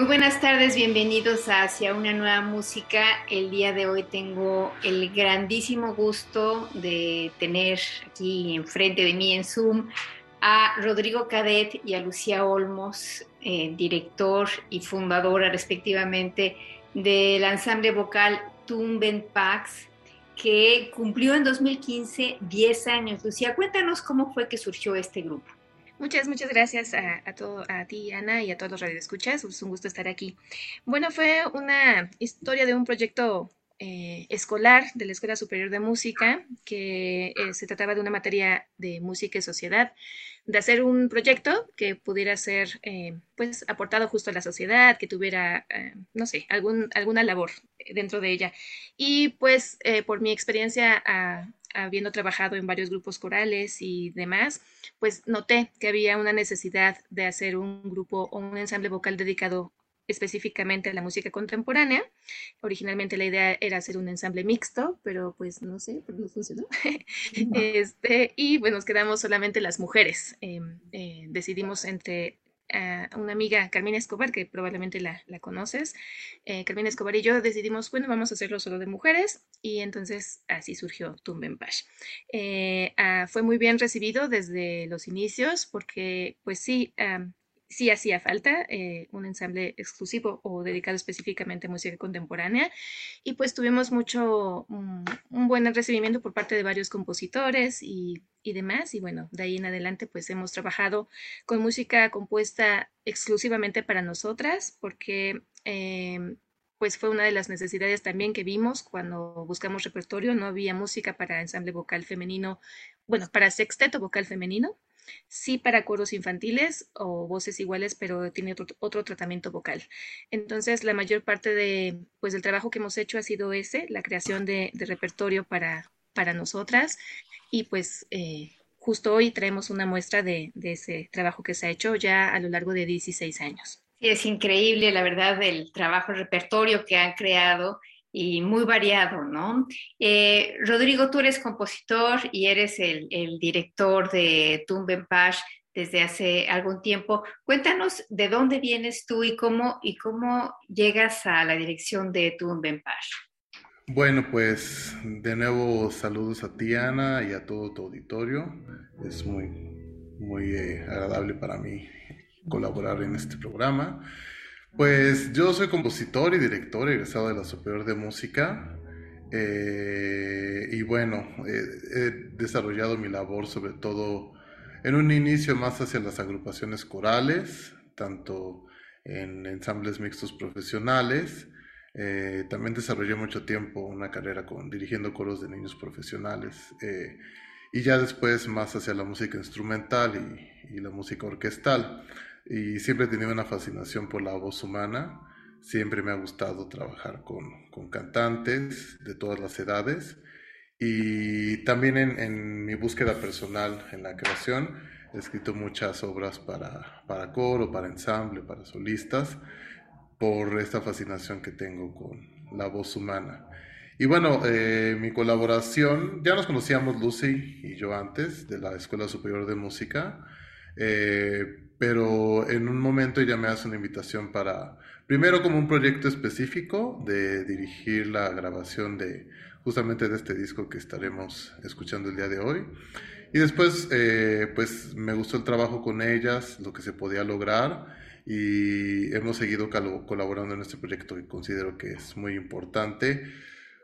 Muy buenas tardes, bienvenidos a Hacia una nueva música. El día de hoy tengo el grandísimo gusto de tener aquí enfrente de mí en Zoom a Rodrigo Cadet y a Lucía Olmos, eh, director y fundadora respectivamente del ensamble vocal Tumben Pax, que cumplió en 2015 10 años. Lucía, cuéntanos cómo fue que surgió este grupo. Muchas, muchas gracias a, todo, a ti, Ana, y a todos los radioescuchas. Es un gusto estar aquí. Bueno, fue una historia de un proyecto eh, escolar de la Escuela Superior de Música, que eh, se trataba de una materia de música y sociedad, de hacer un proyecto que pudiera ser, eh, pues, aportado justo a la sociedad, que tuviera, no sé, algún, alguna labor dentro de ella. Y pues, por mi experiencia a, habiendo trabajado en varios grupos corales y demás, pues noté que había una necesidad de hacer un grupo o un ensamble vocal dedicado específicamente a la música contemporánea. Originalmente la idea era hacer un ensamble mixto, pero pues no sé, no funcionó. este, y bueno, nos quedamos solamente las mujeres. Eh, eh, decidimos entre una amiga, Carmina Escobar, que probablemente la, conoces. Eh, Carmina Escobar y yo decidimos, bueno, vamos a hacerlo solo de mujeres y entonces así surgió Tumbenpash. Eh, ah, fue muy bien recibido desde los inicios porque, pues sí, sí hacía falta eh, un ensamble exclusivo o dedicado específicamente a música contemporánea. Y pues tuvimos mucho, un, buen recibimiento por parte de varios compositores y, y, demás. Y bueno, de ahí en adelante pues hemos trabajado con música compuesta exclusivamente para nosotras porque... Eh, pues fue una de las necesidades también que vimos cuando buscamos repertorio, no había música para ensamble vocal femenino, bueno, para sexteto vocal femenino, sí para coros infantiles o voces iguales, pero tiene otro, tratamiento vocal. Entonces, la mayor parte de, pues, del trabajo que hemos hecho ha sido ese, la creación de, repertorio para, para nosotras y pues eh, justo hoy traemos una muestra de, de, ese trabajo que se ha hecho ya a lo largo de 16 años. Es increíble, la verdad, el trabajo, el repertorio que han creado y muy variado, ¿no? Eh, Rodrigo, tú eres compositor y eres el, director de Tumbenpash desde hace algún tiempo. Cuéntanos de dónde vienes tú y cómo, y cómo llegas a la dirección de Tumbenpash. Bueno, pues de nuevo saludos a ti, Ana, y a todo tu auditorio. Es muy, muy eh, agradable para mí colaborar en este programa. Pues yo soy compositor y director egresado de la Superior de Música. Eh, y bueno, he desarrollado mi labor sobre todo en un inicio más hacia las agrupaciones corales, tanto en ensambles mixtos profesionales. Eh, también desarrollé mucho tiempo una carrera con, dirigiendo coros de niños profesionales. Eh, y ya después más hacia la música instrumental y la música orquestal y siempre he tenido una fascinación por la voz humana. Siempre me ha gustado trabajar con, con cantantes de todas las edades y también en, en, mi búsqueda personal en la creación he escrito muchas obras para, para coro, para ensamble, para solistas, por esta fascinación que tengo con la voz humana. Y bueno, eh, mi colaboración, ya nos conocíamos Lucy y yo antes de la Escuela Superior de Música, eh, pero en un momento ella me hace una invitación para, primero como un proyecto específico de dirigir la grabación de justamente de este disco que estaremos escuchando el día de hoy. Y después, eh, pues me gustó el trabajo con ellas, lo que se podía lograr y hemos seguido colaborando en este proyecto que considero que es muy importante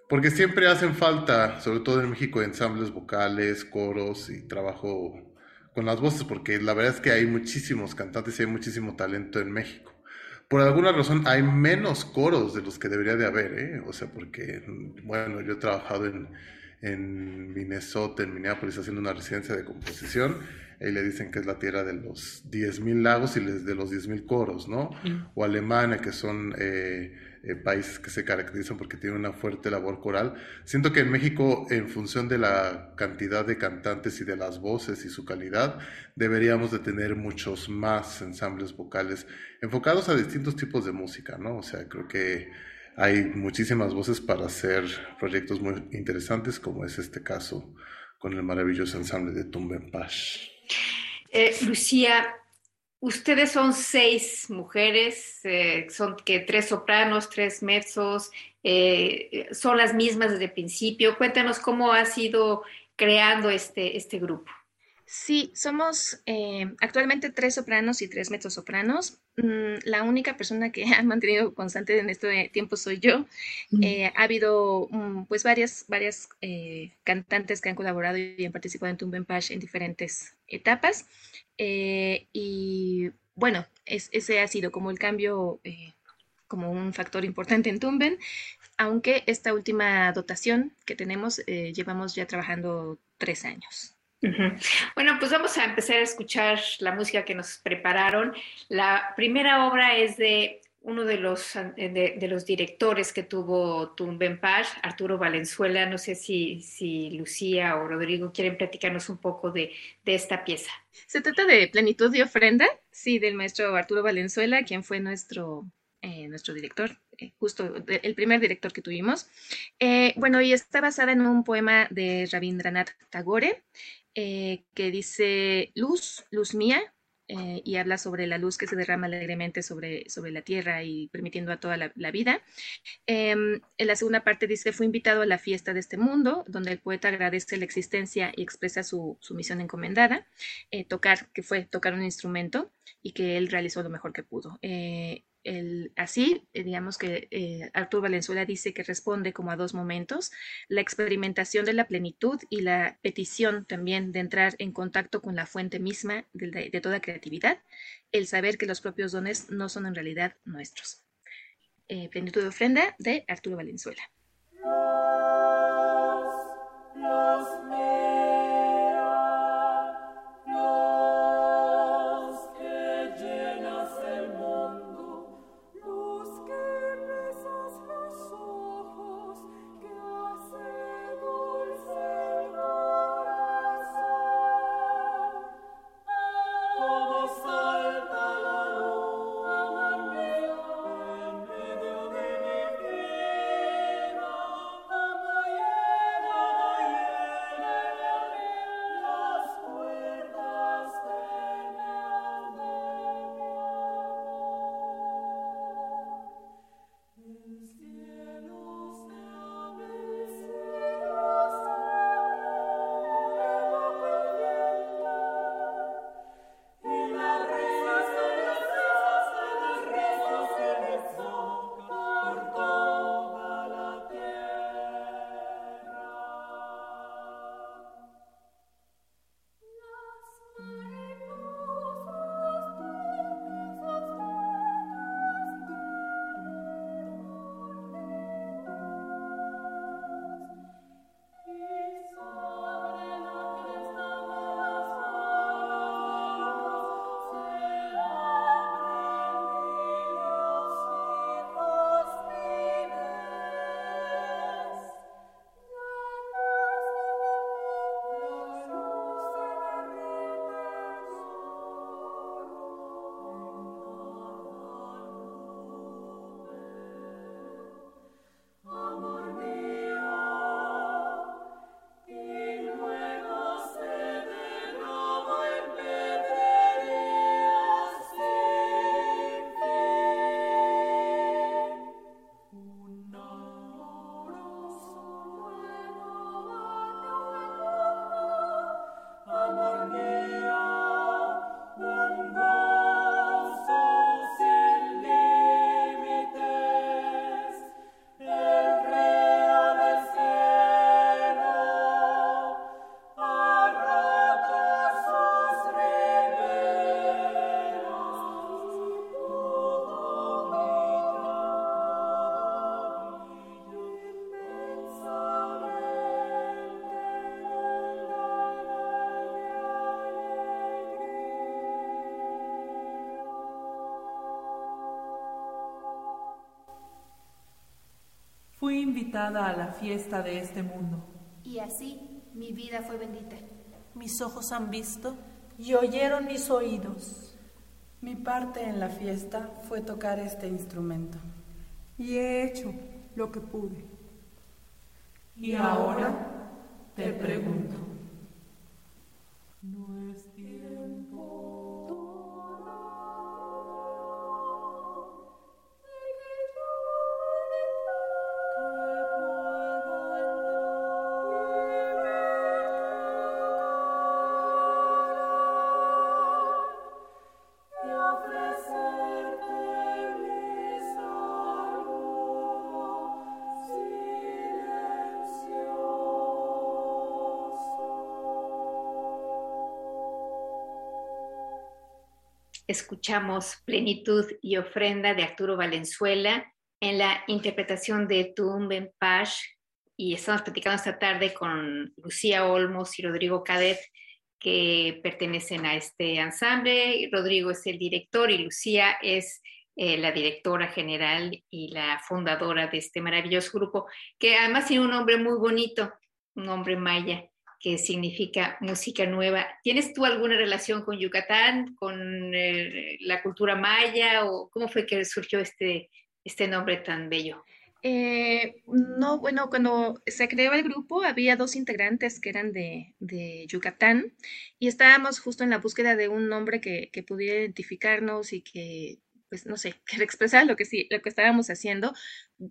porque siempre hacen falta, sobre todo en México, ensambles vocales, coros y trabajo con las voces, porque la verdad es que hay muchísimos cantantes y hay muchísimo talento en México. Por alguna razón hay menos coros de los que debería de haber, ¿eh? O sea, porque, bueno, yo he trabajado en, en Minnesota, en Minneapolis, haciendo una residencia de composición ahí le dicen que es la tierra de los 10.000 lagos y de los 10.000 coros, ¿no? Mm. O Alemania, que son eh, eh, países que se caracterizan porque tienen una fuerte labor coral. Siento que en México, en función de la cantidad de cantantes y de las voces y su calidad, deberíamos de tener muchos más ensambles vocales enfocados a distintos tipos de música, ¿no? O sea, creo que hay muchísimas voces para hacer proyectos muy interesantes, como es este caso con el maravilloso ensamble de Tumbenpash. Eh, Lucía, ustedes son seis mujeres, eh, son que tres sopranos, tres mezzos, eh, son las mismas desde el principio. Cuéntanos cómo ha sido creando este, este grupo. Sí, somos eh, actualmente tres sopranos y tres mezzosopranos. Mm, la única persona que ha mantenido constante en este tiempo soy yo. Eh, ha habido mm, pues varias, varias eh, cantantes que han colaborado y han participado en Tumbenpash en diferentes etapas. y bueno, ese ha sido como el cambio, como un factor importante en Tumben, aunque esta última dotación que tenemos llevamos ya trabajando tres años. Bueno, pues vamos a empezar a escuchar la música que nos prepararon. La primera obra es de uno de los, de, los directores que tuvo Tumbenpar, Arturo Valenzuela. No sé si, si Lucía o Rodrigo quieren platicarnos un poco de, esta pieza. Se trata de Plenitud y Ofrenda, sí, del maestro Arturo Valenzuela, quien fue nuestro, eh, nuestro director, eh, justo el primer director que tuvimos. Eh, bueno, y está basada en un poema de Rabindranath Tagore. Eh, que dice luz, luz mía, eh, y habla sobre la luz que se derrama alegremente sobre, sobre la tierra y permitiendo a toda la, vida. Em, en la segunda parte dice, fue invitado a la fiesta de este mundo, donde el poeta agradece la existencia y expresa su, su misión encomendada, eh, tocar, que fue tocar un instrumento y que él realizó lo mejor que pudo así, eh, digamos que eh, Arturo Valenzuela dice que responde como a dos momentos, la experimentación de la plenitud y la petición también de entrar en contacto con la fuente misma de, toda creatividad, el saber que los propios dones no son en realidad nuestros. Eh, plenitud de ofrenda de Arturo Valenzuela. Invitada a la fiesta de este mundo. Y así mi vida fue bendita. Mis ojos han visto y oyeron mis oídos. Mi parte en la fiesta fue tocar este instrumento. Y he hecho lo que pude. Y ahora te pregunto. No es escuchamos Plenitud y Ofrenda de Arturo Valenzuela en la interpretación de Tumben Pash y estamos platicando esta tarde con Lucía Olmos y Rodrigo Cadet que pertenecen a este ensamble. Rodrigo es el director y Lucía es eh, la directora general y la fundadora de este maravilloso grupo, que además tiene un nombre muy bonito, un nombre maya que significa música nueva. ¿Tienes tú alguna relación con Yucatán, con eh, la cultura maya o cómo fue que surgió este, este nombre tan bello? Eh, no, bueno, cuando se creó el grupo había dos integrantes que eran de, Yucatán y estábamos justo en la búsqueda de un nombre que, que pudiera identificarnos y que pues no sé, que expresar lo que sí, lo que estábamos haciendo.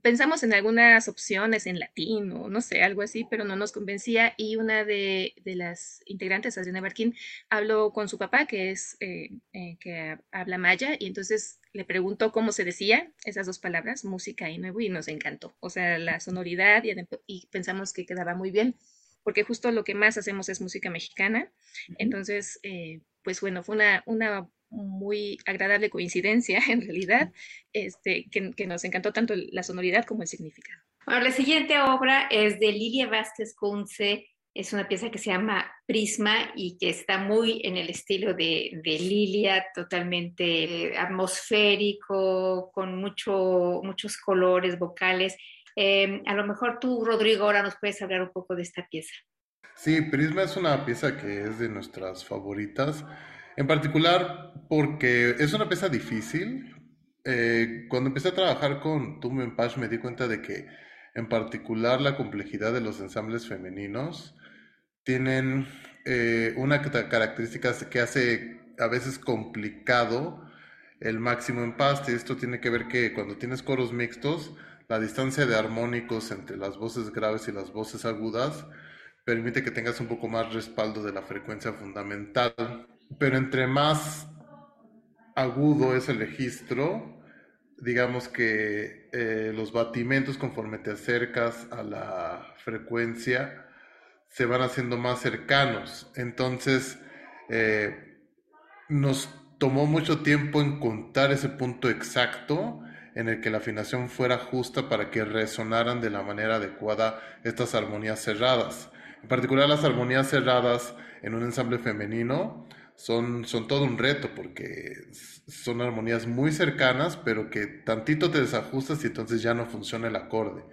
Pensamos en algunas opciones en latín o no sé, algo así, pero no nos convencía y una de, las integrantes, Adriana Barquín, habló con su papá, que es, eh, eh, que habla maya, y entonces le preguntó cómo se decía esas dos palabras, música y nuevo, y nos encantó. O sea, la sonoridad y, y pensamos que quedaba muy bien porque justo lo que más hacemos es música mexicana. Entonces, eh, pues bueno, fue una, una muy agradable coincidencia en realidad, este, que, nos encantó tanto la sonoridad como el significado. Bueno, la siguiente obra es de Lilia Vázquez Conce, es una pieza que se llama Prisma y que está muy en el estilo de, Lilia, totalmente atmosférico, con mucho, muchos colores vocales. Em, a lo mejor tú, Rodrigo, ahora nos puedes hablar un poco de esta pieza. Sí, Prisma es una pieza que es de nuestras favoritas. En particular porque es una pieza difícil. Eh, cuando empecé a trabajar con Tumben Pash me di cuenta de que en particular la complejidad de los ensambles femeninos tienen eh, una característica que hace a veces complicado el máximo empaste. Esto tiene que ver que cuando tienes coros mixtos, la distancia de armónicos entre las voces graves y las voces agudas permite que tengas un poco más respaldo de la frecuencia fundamental pero entre más agudo es el registro, digamos que eh, los batimentos conforme te acercas a la frecuencia se van haciendo más cercanos. Entonces, eh, nos tomó mucho tiempo encontrar ese punto exacto en el que la afinación fuera justa para que resonaran de la manera adecuada estas armonías cerradas. En particular las armonías cerradas en un ensamble femenino son, son todo un reto porque son armonías muy cercanas, pero que tantito te desajustas y entonces ya no funciona el acorde.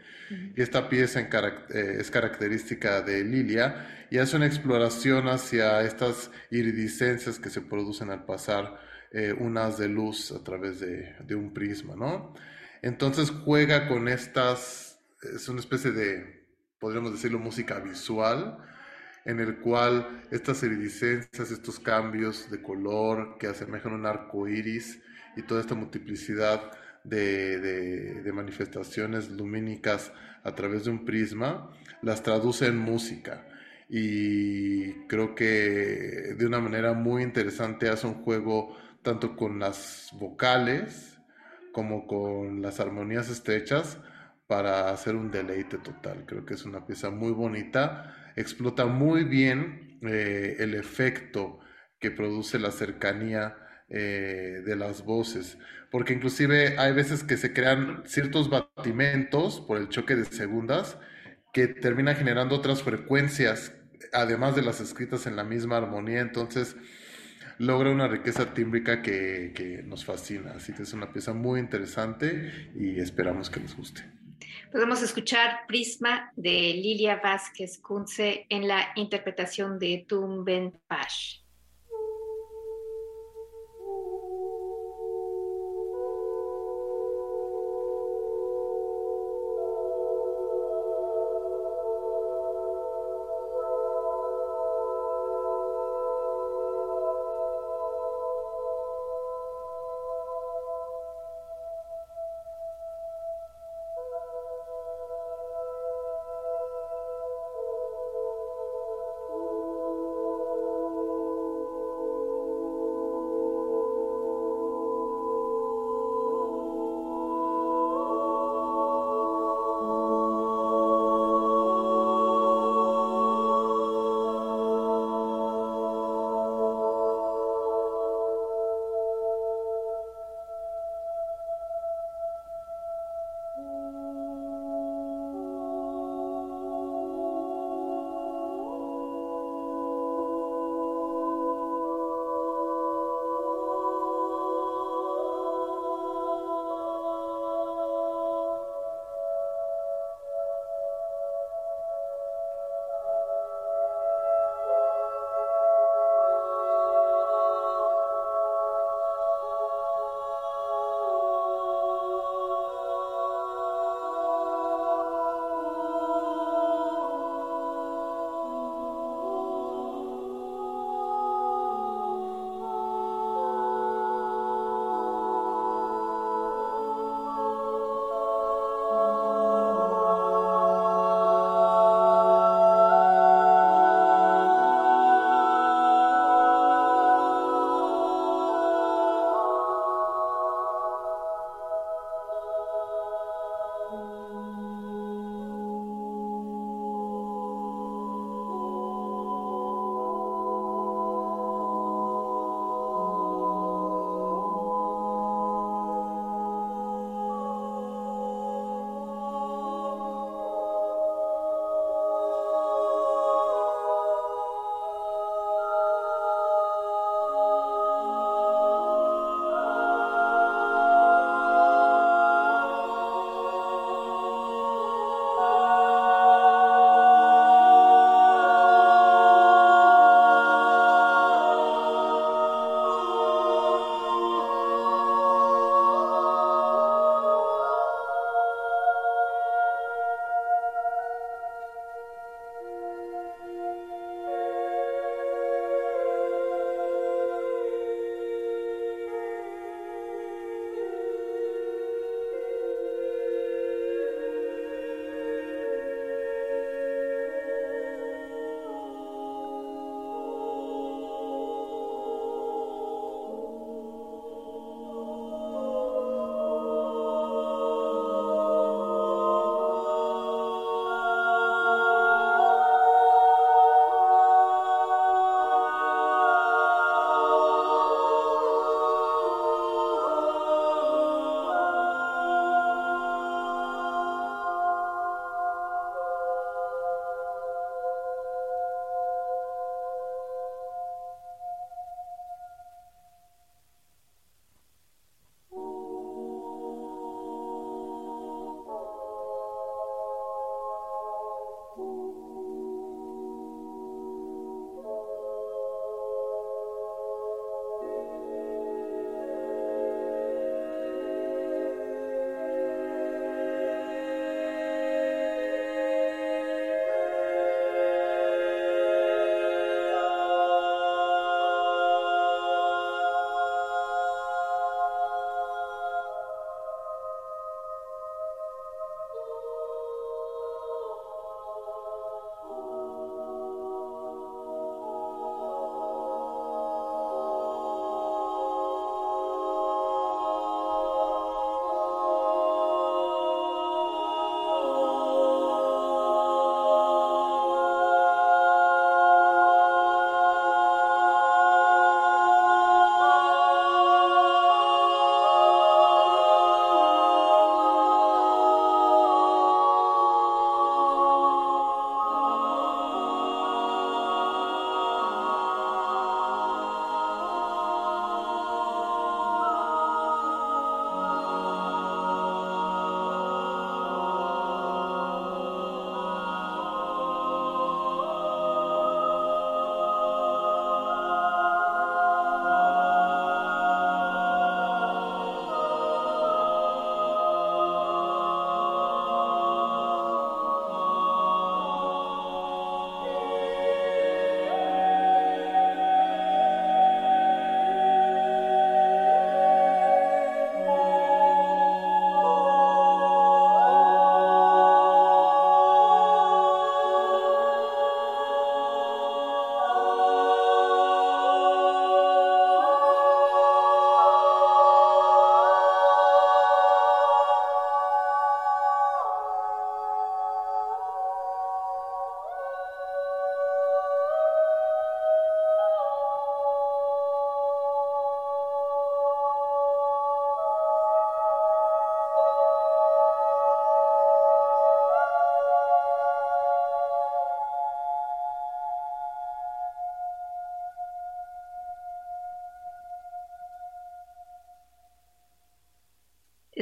Y esta pieza eh, es característica de Lilia y hace una exploración hacia estas iridiscencias que se producen al pasar eh, unas de luz a través de, de, un prisma, ¿no? Entonces juega con estas, es una especie de, podríamos decirlo, música visual, en el cual estas iridiscencias, estos cambios de color que asemejan un arco iris y toda esta multiplicidad de, manifestaciones lumínicas a través de un prisma, las traduce en música. Y creo que de una manera muy interesante hace un juego tanto con las vocales como con las armonías estrechas para hacer un deleite total. Creo que es una pieza muy bonita explota muy bien eh, el efecto que produce la cercanía eh, de las voces, porque inclusive hay veces que se crean ciertos batimentos por el choque de segundas que terminan generando otras frecuencias, además de las escritas en la misma armonía, entonces logra una riqueza tímbrica que, que nos fascina, así que es una pieza muy interesante y esperamos que les guste. Podemos escuchar Prisma de Lilia Vázquez Kunze en la interpretación de Tumben Pash.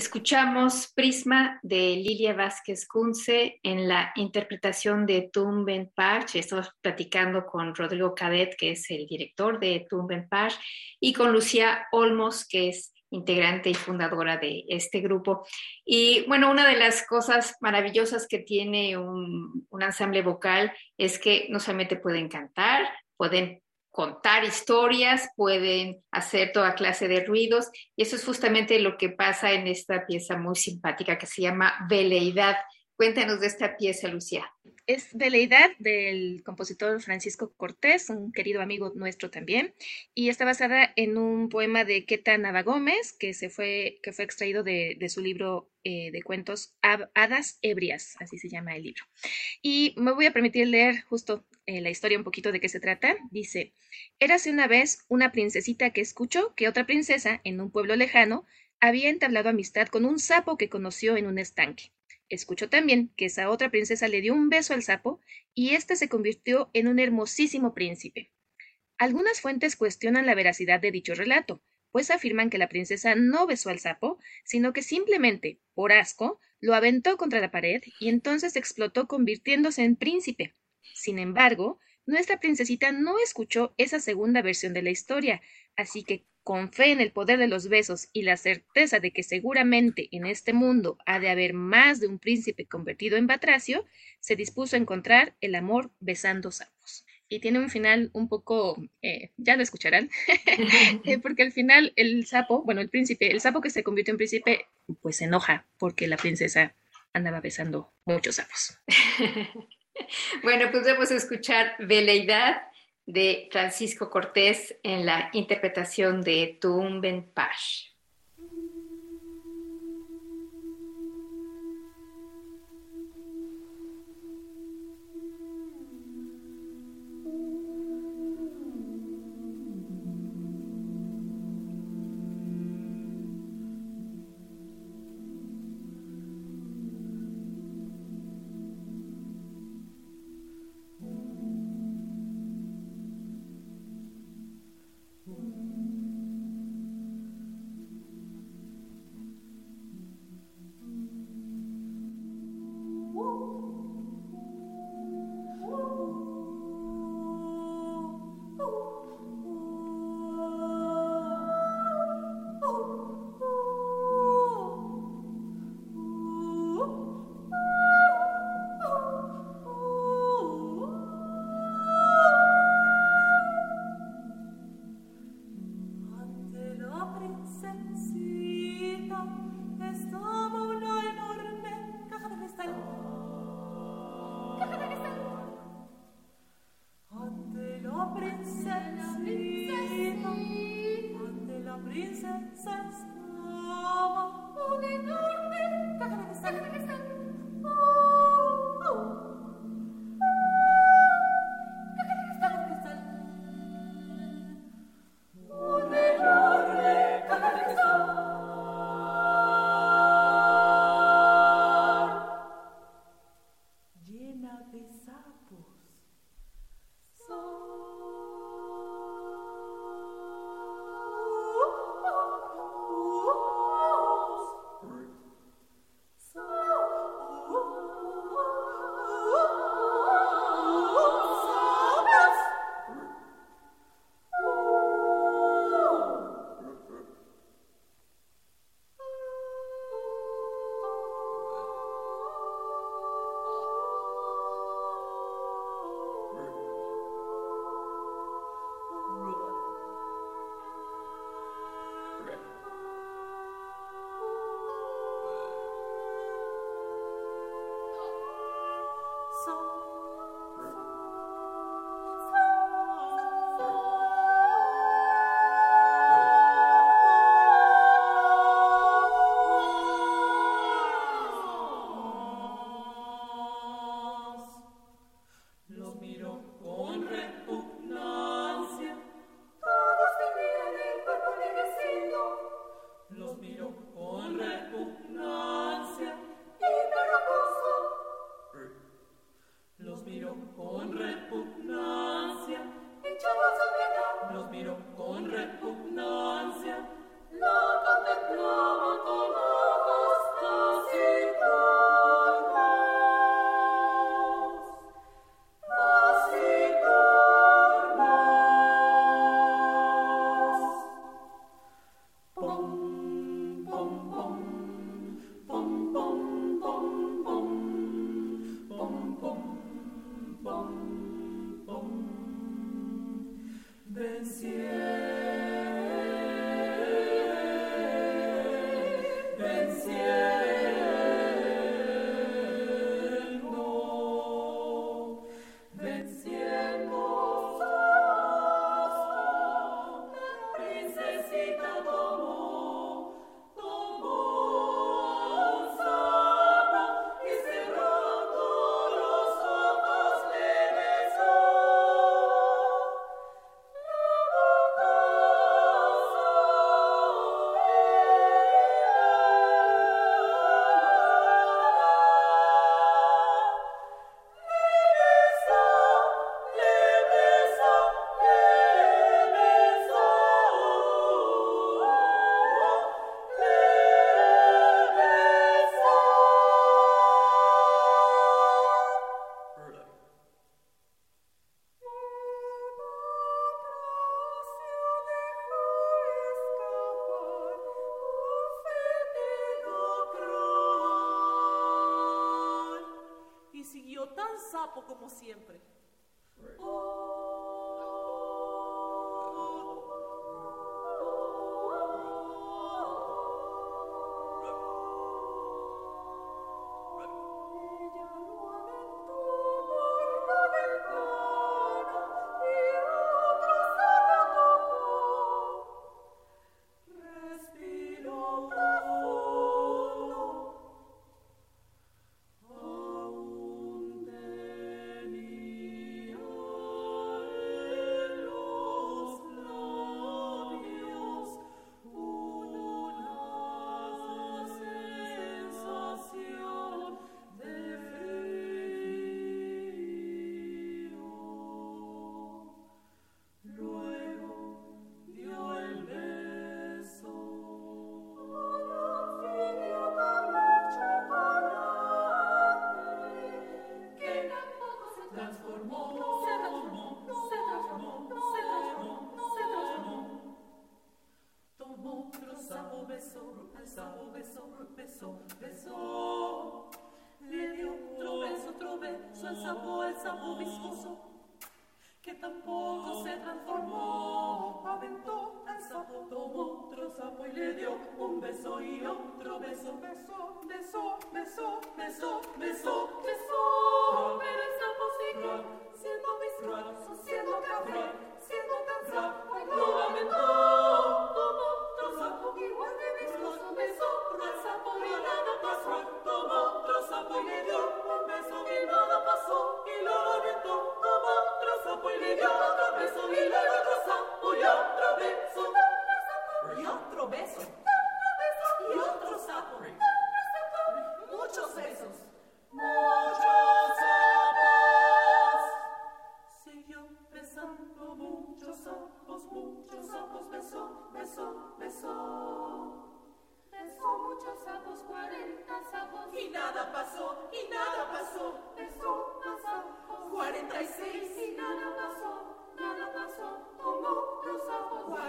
Escuchamos Prisma de Lilia Vázquez Kunze en la interpretación de Tumben Parch. Estamos platicando con Rodrigo Cadet, que es el director de Tumben Parch, y con Lucía Olmos, que es integrante y fundadora de este grupo. Y bueno, una de las cosas maravillosas que tiene un, un ensamble vocal es que no solamente pueden cantar, pueden contar historias, pueden hacer toda clase de ruidos y eso es justamente lo que pasa en esta pieza muy simpática que se llama Veleidad. Cuéntanos de esta pieza, Lucía. Es Veleidad del compositor Francisco Cortés, un querido amigo nuestro también, y está basada en un poema de Queta Nava Gómez, que, se fue, que fue extraído de, de su libro eh, de cuentos Hadas Ebrias, así se llama el libro. Y me voy a permitir leer justo eh, la historia un poquito de qué se trata. Dice, érase una vez una princesita que escuchó que otra princesa, en un pueblo lejano, había entablado amistad con un sapo que conoció en un estanque. Escuchó también que esa otra princesa le dio un beso al sapo y éste se convirtió en un hermosísimo príncipe. Algunas fuentes cuestionan la veracidad de dicho relato, pues afirman que la princesa no besó al sapo, sino que simplemente, por asco, lo aventó contra la pared y entonces explotó convirtiéndose en príncipe. Sin embargo, nuestra princesita no escuchó esa segunda versión de la historia, así que con fe en el poder de los besos y la certeza de que seguramente en este mundo ha de haber más de un príncipe convertido en batracio, se dispuso a encontrar el amor besando sapos. Y tiene un final un poco, eh, ya lo escucharán, eh, porque al final el sapo, bueno, el príncipe, el sapo que se convirtió en príncipe, pues se enoja porque la princesa andaba besando muchos sapos. bueno, pues vamos a escuchar Veleidad de Francisco Cortés en la interpretación de Tumben Pash.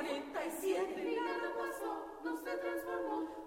47 y nada pasó, no se transformó.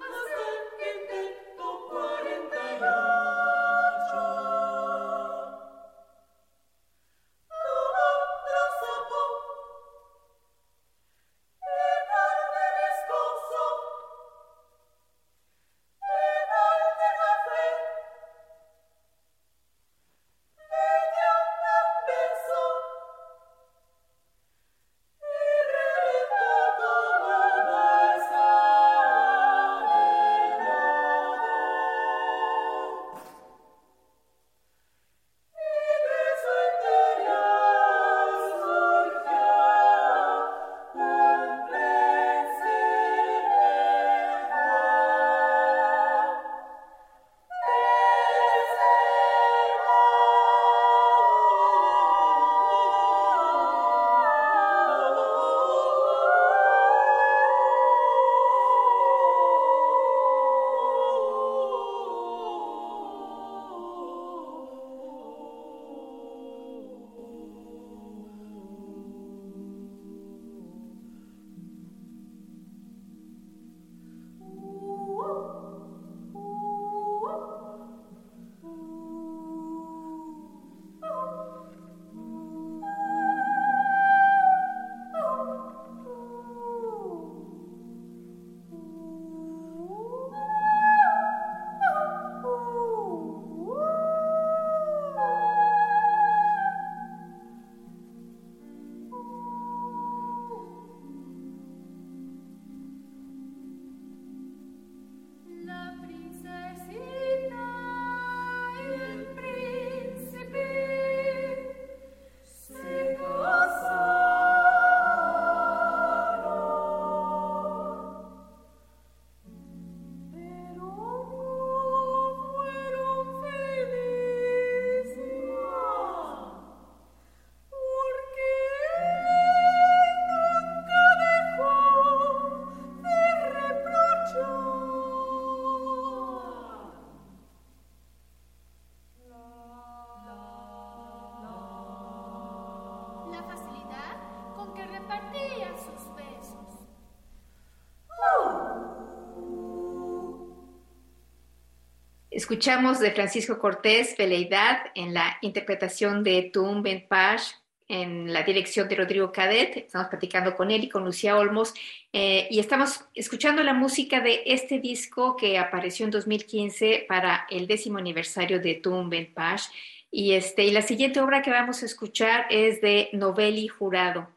Escuchamos de Francisco Cortés Veleidad en la interpretación de Tum Ben Page en la dirección de Rodrigo Cadet. Estamos platicando con él y con Lucía Olmos eh, y estamos escuchando la música de este disco que apareció en 2015 para el décimo aniversario de Tum Ben Page. Y, este, y la siguiente obra que vamos a escuchar es de Novelli Jurado.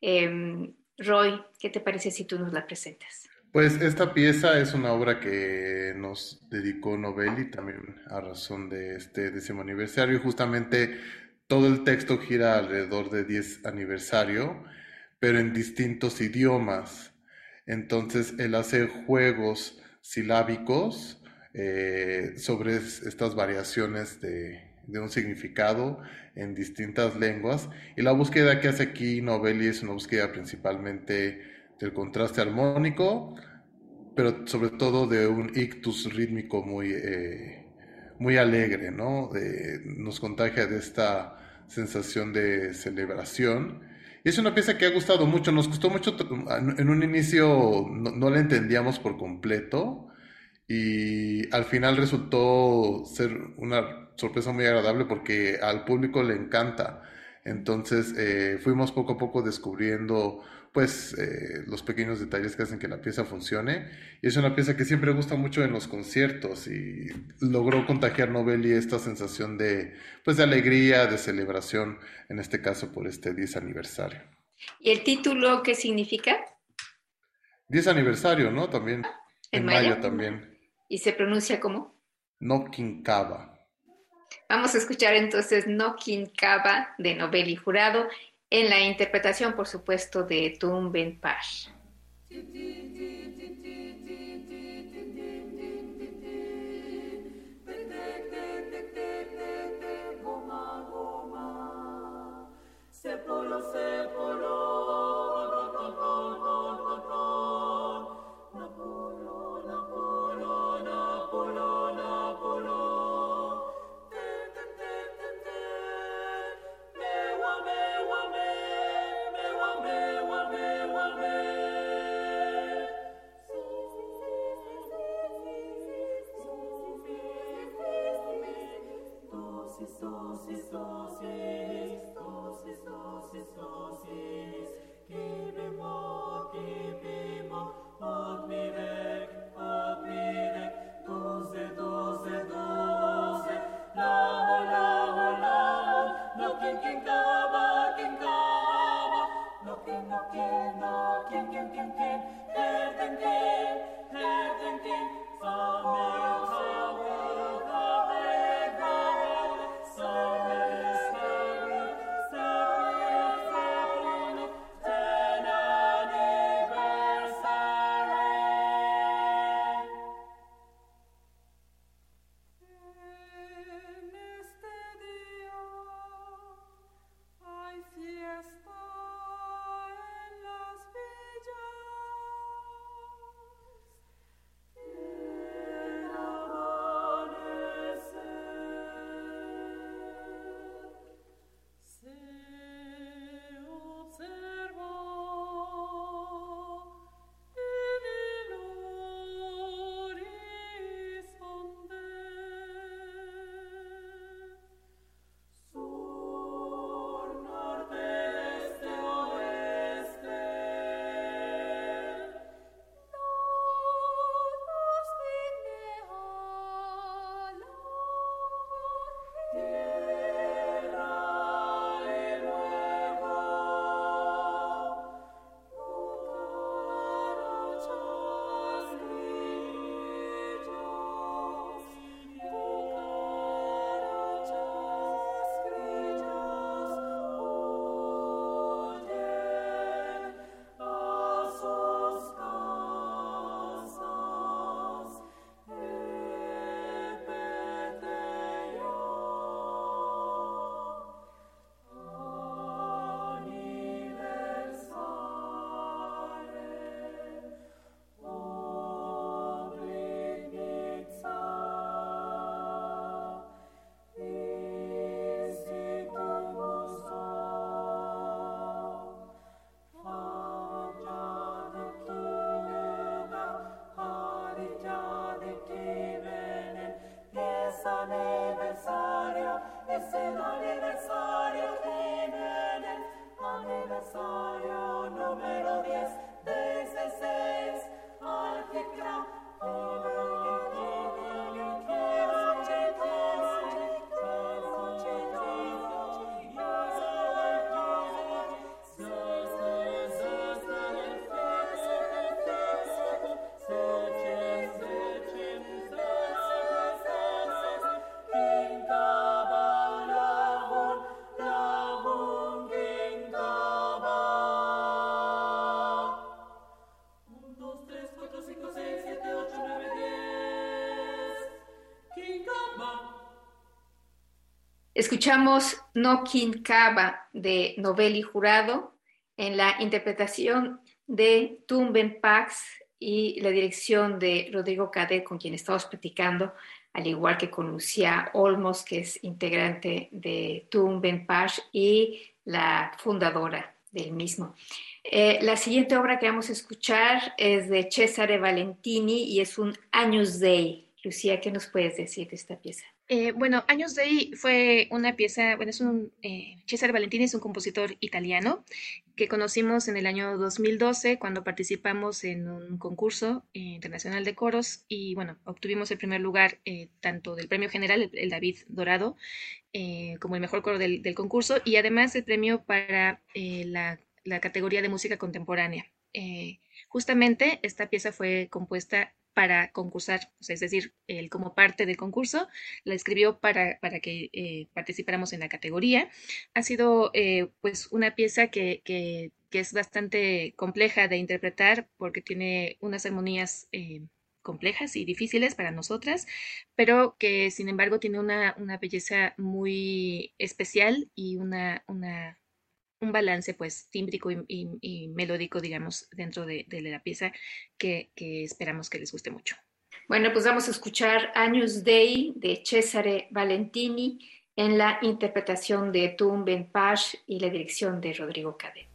Em, Roy, ¿qué te parece si tú nos la presentas? Pues esta pieza es una obra que nos dedicó Novelli también a razón de este décimo aniversario. Justamente todo el texto gira alrededor de 10 aniversario, pero en distintos idiomas. Entonces él hace juegos silábicos eh, sobre estas variaciones de, de un significado en distintas lenguas. Y la búsqueda que hace aquí Novelli es una búsqueda principalmente del contraste armónico, pero sobre todo de un ictus rítmico muy, eh, muy alegre, ¿no? nos contagia de esta sensación de celebración. Y es una pieza que ha gustado mucho, nos gustó mucho, en un inicio no, la entendíamos por completo y al final resultó ser una sorpresa muy agradable porque al público le encanta. Entonces eh, fuimos poco a poco descubriendo pues eh, los pequeños detalles que hacen que la pieza funcione. Y es una pieza que siempre gusta mucho en los conciertos y logró contagiar Novelli esta sensación de, pues, de alegría, de celebración, en este caso por este 10 aniversario. ¿Y el título qué significa? 10 aniversario, ¿no? También. En, mayo? también. ¿Y se pronuncia como? No Quincaba. Vamos a escuchar entonces No Quincaba de Novelli Jurado en la interpretación, por supuesto, de Tum Ben Pash. dosis, dosis, dosis, dosis, dosis. Escuchamos No Cava de Novelli Jurado en la interpretación de Tumben Pax y la dirección de Rodrigo Cadet, con quien estamos platicando, al igual que con Lucía Olmos, que es integrante de Tumben Pax y la fundadora del mismo. Eh, la siguiente obra que vamos a escuchar es de Cesare Valentini y es un Años Dei. Lucía, ¿qué nos puedes decir de esta pieza? Eh, bueno, Años de fue una pieza, bueno, es un, eh, Cesare Valentini es un compositor italiano que conocimos en el año 2012 cuando participamos en un concurso eh, internacional de coros y, bueno, obtuvimos el primer lugar tanto del premio general, el, David Dorado, como el mejor coro del, concurso y además el premio para la, categoría de música contemporánea. justamente esta pieza fue compuesta para concursar, es decir, él como parte del concurso la escribió para, para que eh, participáramos en la categoría. Ha sido eh, pues una pieza que, que, es bastante compleja de interpretar porque tiene unas armonías eh, complejas y difíciles para nosotras, pero que sin embargo tiene una, una belleza muy especial y una, una un balance pues tímbrico y, melódico, digamos, dentro de, la pieza que, esperamos que les guste mucho. Bueno, pues vamos a escuchar Años Dei de Cesare Valentini en la interpretación de Tum Ben Page y la dirección de Rodrigo Cadet.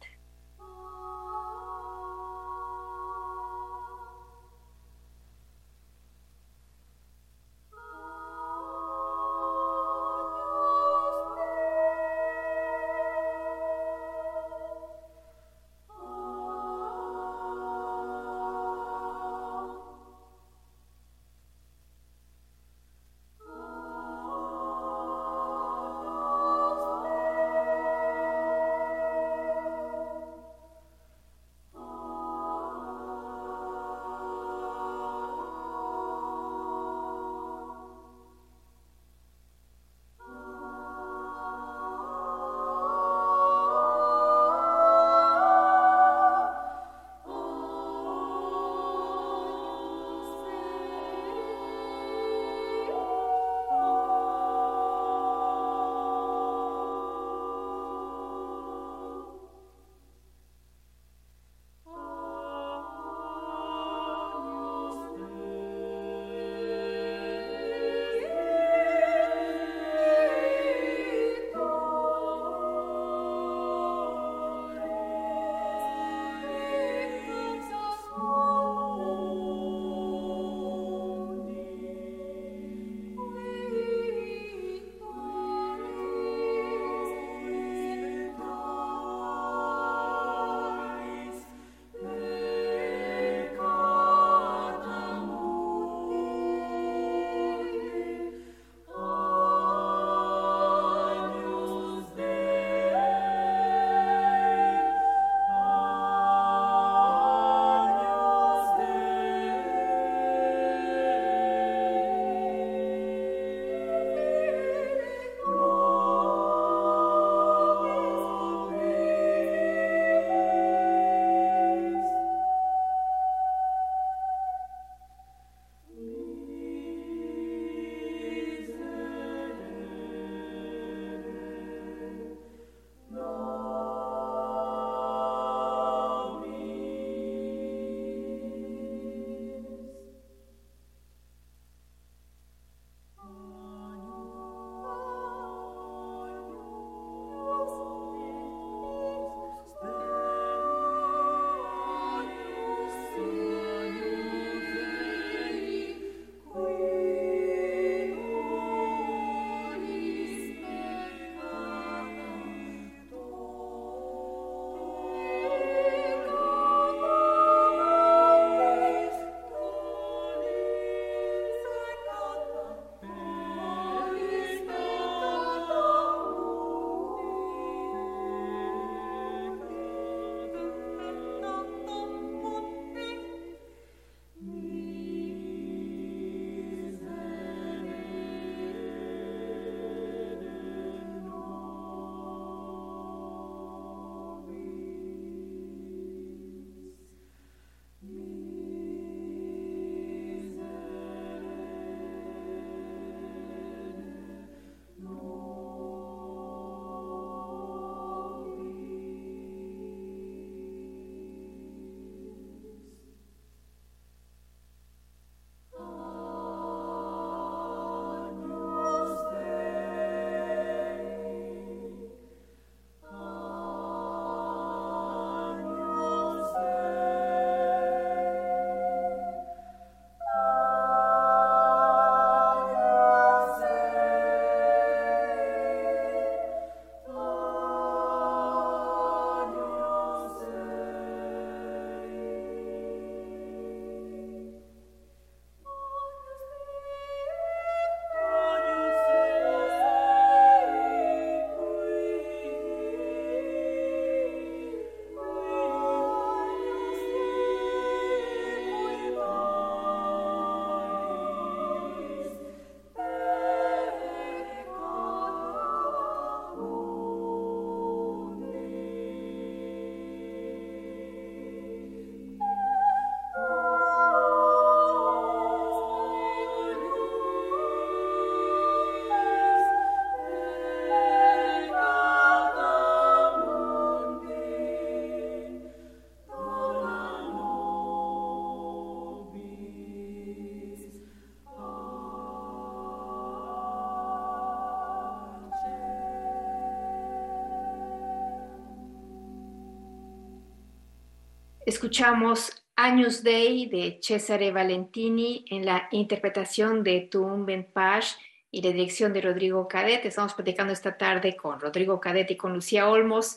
Escuchamos Años Day de Cesare Valentini en la interpretación de Tum Ben Page y la dirección de Rodrigo Cadet. Estamos platicando esta tarde con Rodrigo Cadet y con Lucía Olmos.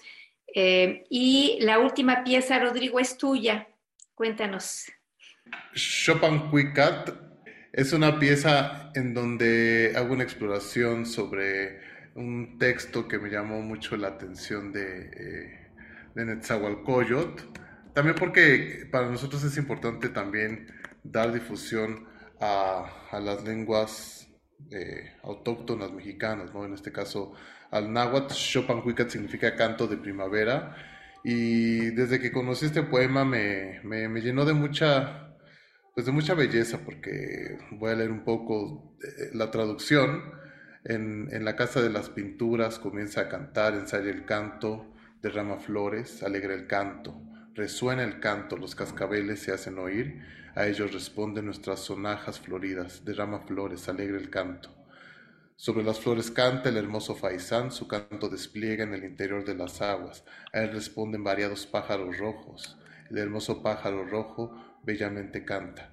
Eh, y la última pieza, Rodrigo, es tuya. Cuéntanos. Chopin Quicat es una pieza en donde hago una exploración sobre un texto que me llamó mucho la atención de, eh, también porque para nosotros es importante también dar difusión a, las lenguas eh, autóctonas mexicanas, ¿no? En este caso al náhuatl, Chopancuicat significa canto de primavera y desde que conocí este poema me, me, llenó de mucha, pues de mucha belleza porque voy a leer un poco eh, la traducción. En, en la casa de las pinturas comienza a cantar, ensaya el canto, derrama flores, alegra el canto Resuena el canto, los cascabeles se hacen oír, a ellos responden nuestras sonajas floridas, derrama flores, alegre el canto. Sobre las flores canta el hermoso faisán, su canto despliega en el interior de las aguas, a él responden variados pájaros rojos, el hermoso pájaro rojo bellamente canta.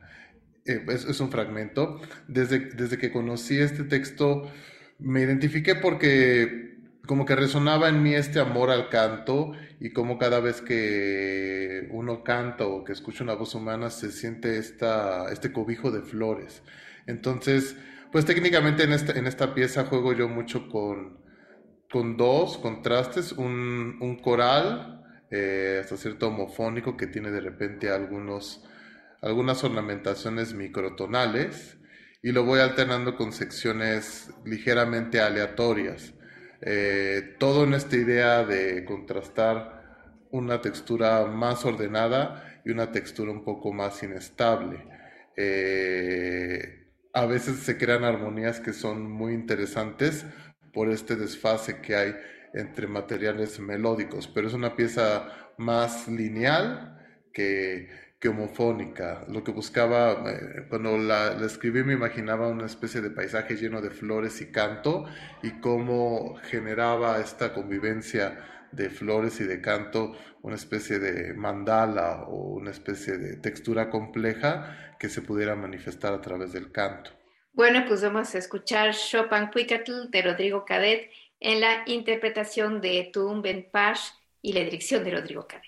Eh, es, un fragmento. Desde, desde que conocí este texto me identifiqué porque como que resonaba en mí este amor al canto y como cada vez que uno canta o que escucha una voz humana se siente esta, este cobijo de flores. Entonces, pues técnicamente en esta, en esta pieza juego yo mucho con, con dos contrastes, un, un coral, eh, hasta cierto homofónico que tiene de repente algunos, algunas ornamentaciones microtonales y lo voy alternando con secciones ligeramente aleatorias. Eh, todo en esta idea de contrastar una textura más ordenada y una textura un poco más inestable. Eh, a veces se crean armonías que son muy interesantes por este desfase que hay entre materiales melódicos, pero es una pieza más lineal que, que homofónica. Lo que buscaba, eh, cuando la, escribí me imaginaba una especie de paisaje lleno de flores y canto y cómo generaba esta convivencia de flores y de canto una especie de mandala o una especie de textura compleja que se pudiera manifestar a través del canto. Bueno, pues vamos a escuchar Chopin Quicatl de Rodrigo Cadet en la interpretación de Tum Ben Pash y la dirección de Rodrigo Cadet.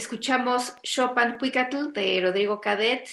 Escuchamos Chopin Puicatl de Rodrigo Cadet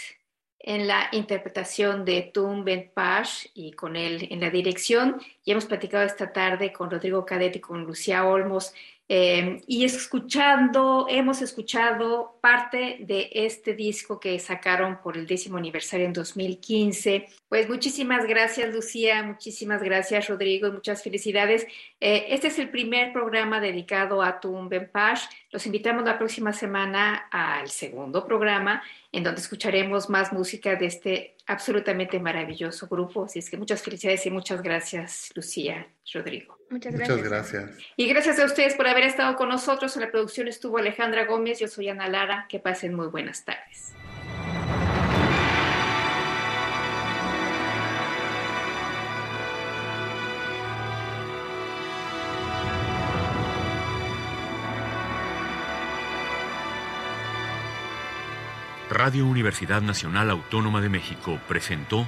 en la interpretación de Tum Ben Pash y con él en la dirección. Y hemos platicado esta tarde con Rodrigo Cadet y con Lucía Olmos Eh, y escuchando, hemos escuchado parte de este disco que sacaron por el décimo aniversario en 2015. Pues muchísimas gracias, Lucía, muchísimas gracias, Rodrigo, y muchas felicidades. Eh, este es el primer programa dedicado a Tumbenpash. Los invitamos la próxima semana al segundo programa, en donde escucharemos más música de este absolutamente maravilloso grupo. Así es que muchas felicidades y muchas gracias, Lucía, Rodrigo. Muchas gracias. Muchas gracias. Y gracias a ustedes por haber estado con nosotros. En la producción estuvo Alejandra Gómez, yo soy Ana Lara. Que pasen muy buenas tardes. Radio Universidad Nacional Autónoma de México presentó